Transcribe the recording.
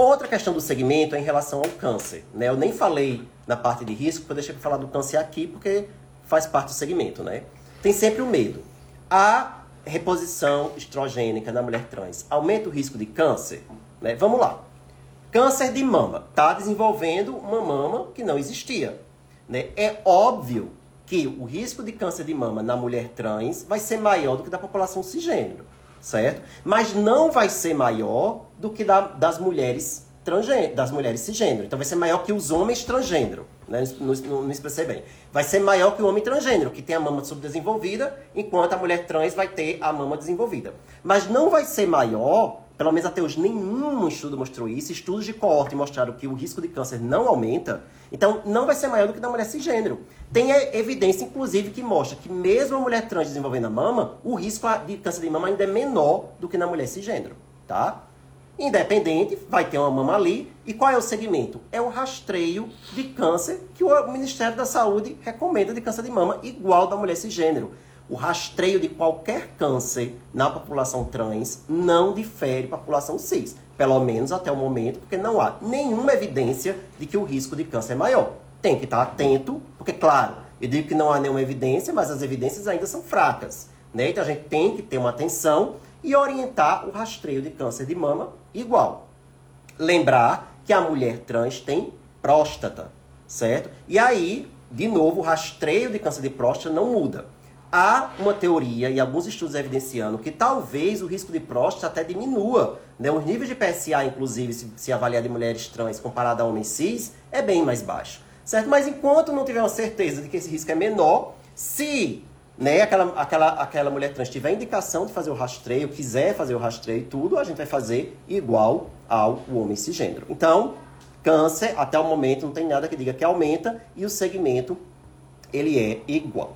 Outra questão do segmento é em relação ao câncer. Né? Eu nem falei na parte de risco, vou deixar para falar do câncer aqui, porque faz parte do segmento. Né? Tem sempre o medo. A reposição estrogênica na mulher trans aumenta o risco de câncer? Né? Vamos lá. Câncer de mama. Está desenvolvendo uma mama que não existia. Né? É óbvio que o risco de câncer de mama na mulher trans vai ser maior do que da população cisgênero, certo? Mas não vai ser maior do que da, das mulheres transgênero, das mulheres cisgênero. Então vai ser maior que os homens transgênero, né? Não, não, expressei bem. Vai ser maior que o homem transgênero, que tem a mama subdesenvolvida, enquanto a mulher trans vai ter a mama desenvolvida. Mas não vai ser maior pelo menos até hoje nenhum estudo mostrou isso. Estudos de coorte mostraram que o risco de câncer não aumenta. Então, não vai ser maior do que da mulher cisgênero. Tem evidência, inclusive, que mostra que mesmo a mulher trans desenvolvendo a mama, o risco de câncer de mama ainda é menor do que na mulher cisgênero, tá? Independente, vai ter uma mama ali. E qual é o segmento? É o rastreio de câncer que o Ministério da Saúde recomenda de câncer de mama, igual da mulher cisgênero o rastreio de qualquer câncer na população trans não difere da população cis, pelo menos até o momento, porque não há nenhuma evidência de que o risco de câncer é maior. Tem que estar atento, porque, claro, eu digo que não há nenhuma evidência, mas as evidências ainda são fracas. Né? Então a gente tem que ter uma atenção e orientar o rastreio de câncer de mama igual. Lembrar que a mulher trans tem próstata, certo? E aí, de novo, o rastreio de câncer de próstata não muda há uma teoria e alguns estudos evidenciando que talvez o risco de próstata até diminua. Né? Os níveis de PSA, inclusive, se, se avaliar de mulheres trans comparado a homens cis, é bem mais baixo. Certo? Mas enquanto não tiver uma certeza de que esse risco é menor, se né, aquela, aquela, aquela mulher trans tiver indicação de fazer o rastreio, quiser fazer o rastreio e tudo, a gente vai fazer igual ao homem cisgênero. Então, câncer, até o momento, não tem nada que diga que aumenta e o segmento, ele é igual.